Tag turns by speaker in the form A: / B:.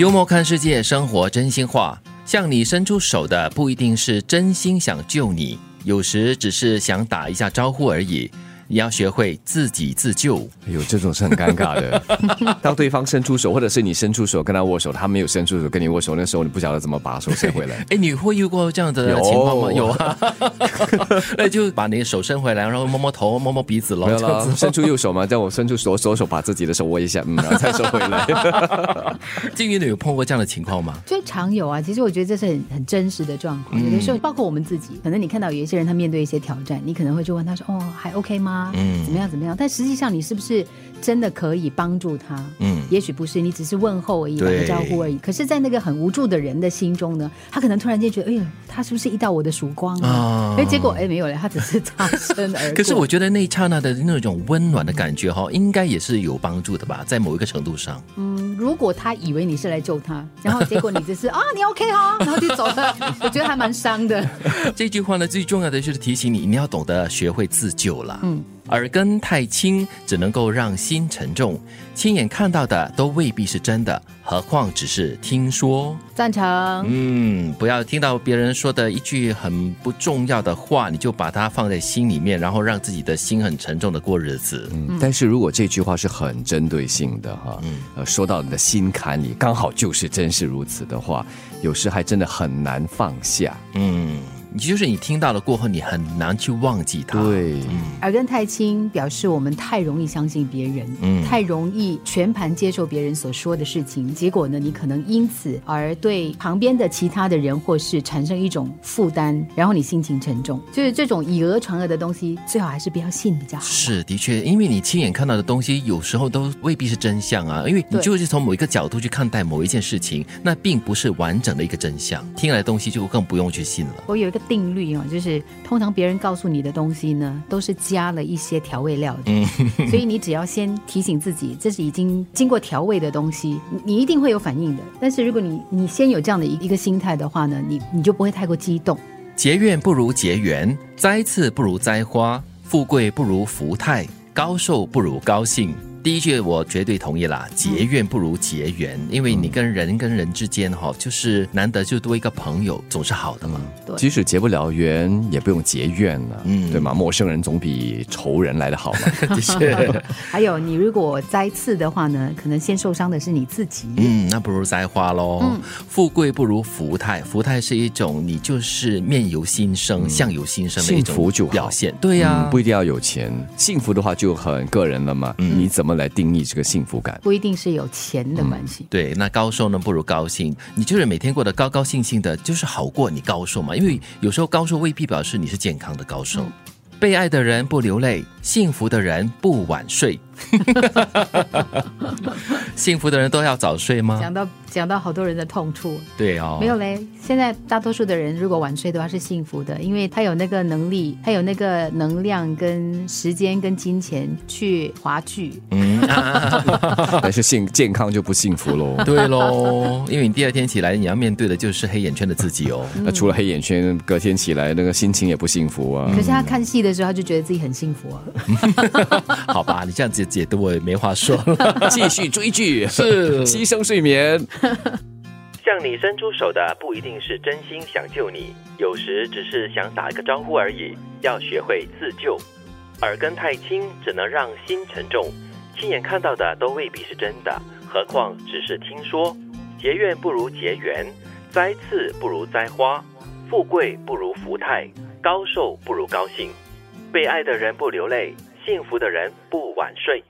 A: 幽默看世界，生活真心话。向你伸出手的不一定是真心想救你，有时只是想打一下招呼而已。你要学会自己自救。
B: 哎呦，这种是很尴尬的。当对方伸出手，或者是你伸出手跟他握手，他没有伸出手跟你握手，那时候你不晓得怎么把手伸回来。
A: 哎，你会遇过这样的情况吗？有啊，那就把你的手伸回来，然后摸摸头、摸摸鼻子喽。
B: 没有了，伸出右手嘛，叫我伸出左左手，把自己的手握一下，嗯，然后再收回来。
A: 金鱼，你有碰过这样的情况吗？
C: 就常有啊。其实我觉得这是很很真实的状况。有的时候，包括我们自己，可能你看到有一些人他面对一些挑战，你可能会去问他说：“哦，还 OK 吗？嗯，怎么样？怎么样？”但实际上，你是不是真的可以帮助他？嗯，也许不是，你只是问候而已，打个招呼而已。可是，在那个很无助的人的心中呢，他可能突然间觉得：“哎呀，他是不是遇到我的曙光啊？”哎，结果哎没有了，他只是擦身而过。
A: 可是我觉得那一刹那的那种温暖的感觉哈，应该也是有帮助的吧，在某一个程度上。
C: 嗯，如果他以为你是来救他，然后结果你只是 啊，你 OK 哈，然后就走了，我觉得还蛮伤的。
A: 这句话呢，最重要的就是提醒你，你要懂得学会自救了。嗯。耳根太轻，只能够让心沉重。亲眼看到的都未必是真的，何况只是听说。
C: 赞成。
A: 嗯，不要听到别人说的一句很不重要的话，你就把它放在心里面，然后让自己的心很沉重的过日子。
B: 嗯，但是如果这句话是很针对性的哈，呃，说到你的心坎里，刚好就是真是如此的话，有时还真的很难放下。嗯。
A: 你就是你听到了过后，你很难去忘记它。
B: 对，
C: 耳根太轻，表示我们太容易相信别人，嗯，太容易全盘接受别人所说的事情。结果呢，你可能因此而对旁边的其他的人或事产生一种负担，然后你心情沉重。就是这种以讹传讹的东西，最好还是不要信比较好。
A: 是，的确，因为你亲眼看到的东西，有时候都未必是真相啊。因为你就是从某一个角度去看待某一件事情，那并不是完整的一个真相。听来的东西就更不用去信了。
C: 我有一个。定律啊，就是通常别人告诉你的东西呢，都是加了一些调味料的，所以你只要先提醒自己，这是已经经过调味的东西，你一定会有反应的。但是如果你你先有这样的一一个心态的话呢，你你就不会太过激动。
A: 结怨不如结缘，栽刺不如栽花，富贵不如福泰，高寿不如高兴。第一句我绝对同意啦，结怨不如结缘，因为你跟人跟人之间哈，就是难得就多一个朋友，总是好的嘛。
B: 对即使结不了缘，也不用结怨了，嗯，对吗？陌生人总比仇人来的好嘛。
A: 的确。
C: 还有，你如果栽刺的话呢，可能先受伤的是你自己。
A: 嗯，那不如栽花喽。嗯，富贵不如福泰，福泰是一种你就是面由心生、相由心生的一种表现。对呀，
B: 不一定要有钱，幸福的话就很个人了嘛。嗯，你怎么？来定义这个幸福感，
C: 不一定是有钱的关系。
A: 对，那高寿呢？不如高兴。你就是每天过得高高兴兴的，就是好过你高寿嘛。因为有时候高寿未必表示你是健康的高寿。被爱的人不流泪，幸福的人不晚睡。幸福的人都要早睡吗？
C: 讲到讲到好多人的痛处。
A: 对哦，
C: 没有嘞。现在大多数的人如果晚睡的话是幸福的，因为他有那个能力，他有那个能量跟时间跟金钱去划剧。嗯，
B: 但是幸健康就不幸福喽。
A: 对喽，因为你第二天起来你要面对的就是黑眼圈的自己哦。
B: 那除了黑眼圈，隔天起来那个心情也不幸福啊。
C: 可是他看戏的时候他就觉得自己很幸福啊。
A: 好吧，你这样子解读我也没话说。
B: 继续追剧
A: 是
B: 牺牲睡眠。
A: 向你伸出手的不一定是真心想救你，有时只是想打一个招呼而已。要学会自救。耳根太轻，只能让心沉重。亲眼看到的都未必是真的，何况只是听说。结怨不如结缘，栽刺不如栽花，富贵不如福泰，高寿不如高兴。被爱的人不流泪，幸福的人不晚睡。